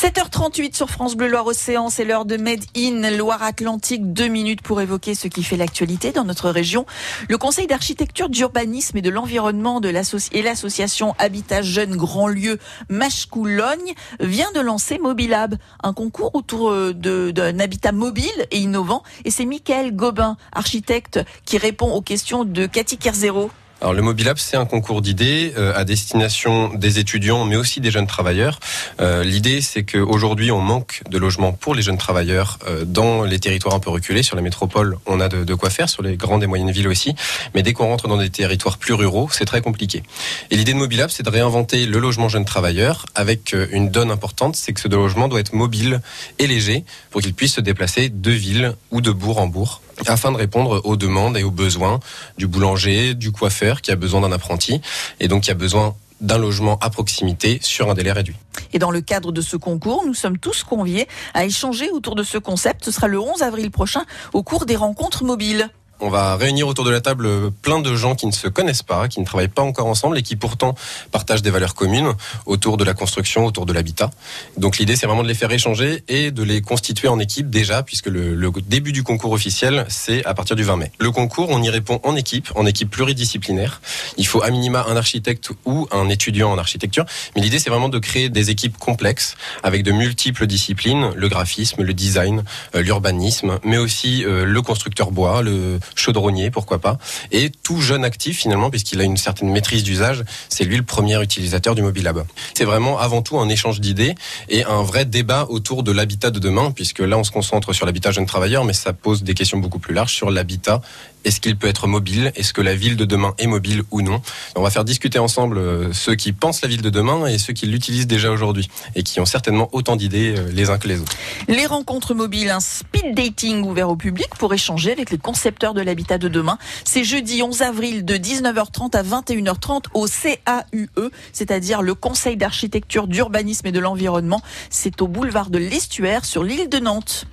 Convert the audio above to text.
7h38 sur France Bleu Loire-Océan, c'est l'heure de Made in Loire-Atlantique. Deux minutes pour évoquer ce qui fait l'actualité dans notre région. Le Conseil d'architecture, d'urbanisme et de l'environnement de et l'association Habitat Jeunes Grand Lieu Machecoulogne vient de lancer Mobilab, un concours autour euh, d'un habitat mobile et innovant. Et c'est Michael Gobin, architecte, qui répond aux questions de Cathy Kerzero. Alors le Mobilab, c'est un concours d'idées euh, à destination des étudiants, mais aussi des jeunes travailleurs. Euh, L'idée, c'est qu'aujourd'hui, on manque de logements pour les jeunes travailleurs euh, dans les territoires un peu reculés. Sur la métropole, on a de, de, quoi faire, sur les grandes et moyennes villes aussi. Mais dès qu'on rentre dans des territoires plus ruraux, c'est très compliqué. Et l'idée de Mobilab, c'est de réinventer le logement jeune travailleur avec euh, une donne importante, c'est que ce logement doit être mobile et léger pour qu'il puisse se déplacer de ville ou de bourg en bourg afin de répondre aux demandes et aux besoins du boulanger, du coiffeur qui a besoin d'un apprenti et donc qui a besoin d'un logement à proximité sur un délai réduit. Et dans le cadre de ce concours, nous sommes tous conviés à échanger autour de ce concept. Ce sera le 11 avril prochain au cours des rencontres mobiles on va réunir autour de la table plein de gens qui ne se connaissent pas, qui ne travaillent pas encore ensemble et qui pourtant partagent des valeurs communes autour de la construction, autour de l'habitat. Donc l'idée, c'est vraiment de les faire échanger et de les constituer en équipe déjà, puisque le, le, début du concours officiel, c'est à partir du 20 mai. Le concours, on y répond en équipe, en équipe pluridisciplinaire. Il faut à minima un architecte ou un étudiant en architecture, mais l'idée, c'est vraiment de créer des équipes complexes avec de multiples disciplines, le graphisme, le design, euh, l'urbanisme, mais aussi euh, le constructeur bois, le chaudronnier, pourquoi pas. Et tout jeune actif finalement, puisqu'il a une certaine maîtrise d'usage, c'est lui le premier utilisateur du Mobile Lab. C'est vraiment avant tout un échange d'idées et un vrai débat autour de l'habitat de demain, puisque là on se concentre sur l'habitat jeune travailleur, mais ça pose des questions beaucoup plus larges sur l'habitat est-ce qu'il peut être mobile Est-ce que la ville de demain est mobile ou non On va faire discuter ensemble euh, ceux qui pensent la ville de demain et ceux qui l'utilisent déjà aujourd'hui et qui ont certainement autant d'idées euh, les uns que les autres. Les rencontres mobiles, un speed dating ouvert au public pour échanger avec les concepteurs de l'habitat de demain. C'est jeudi 11 avril de 19h30 à 21h30 au CAUE, c'est-à-dire le Conseil d'architecture, d'urbanisme et de l'environnement. C'est au boulevard de l'Estuaire sur l'île de Nantes.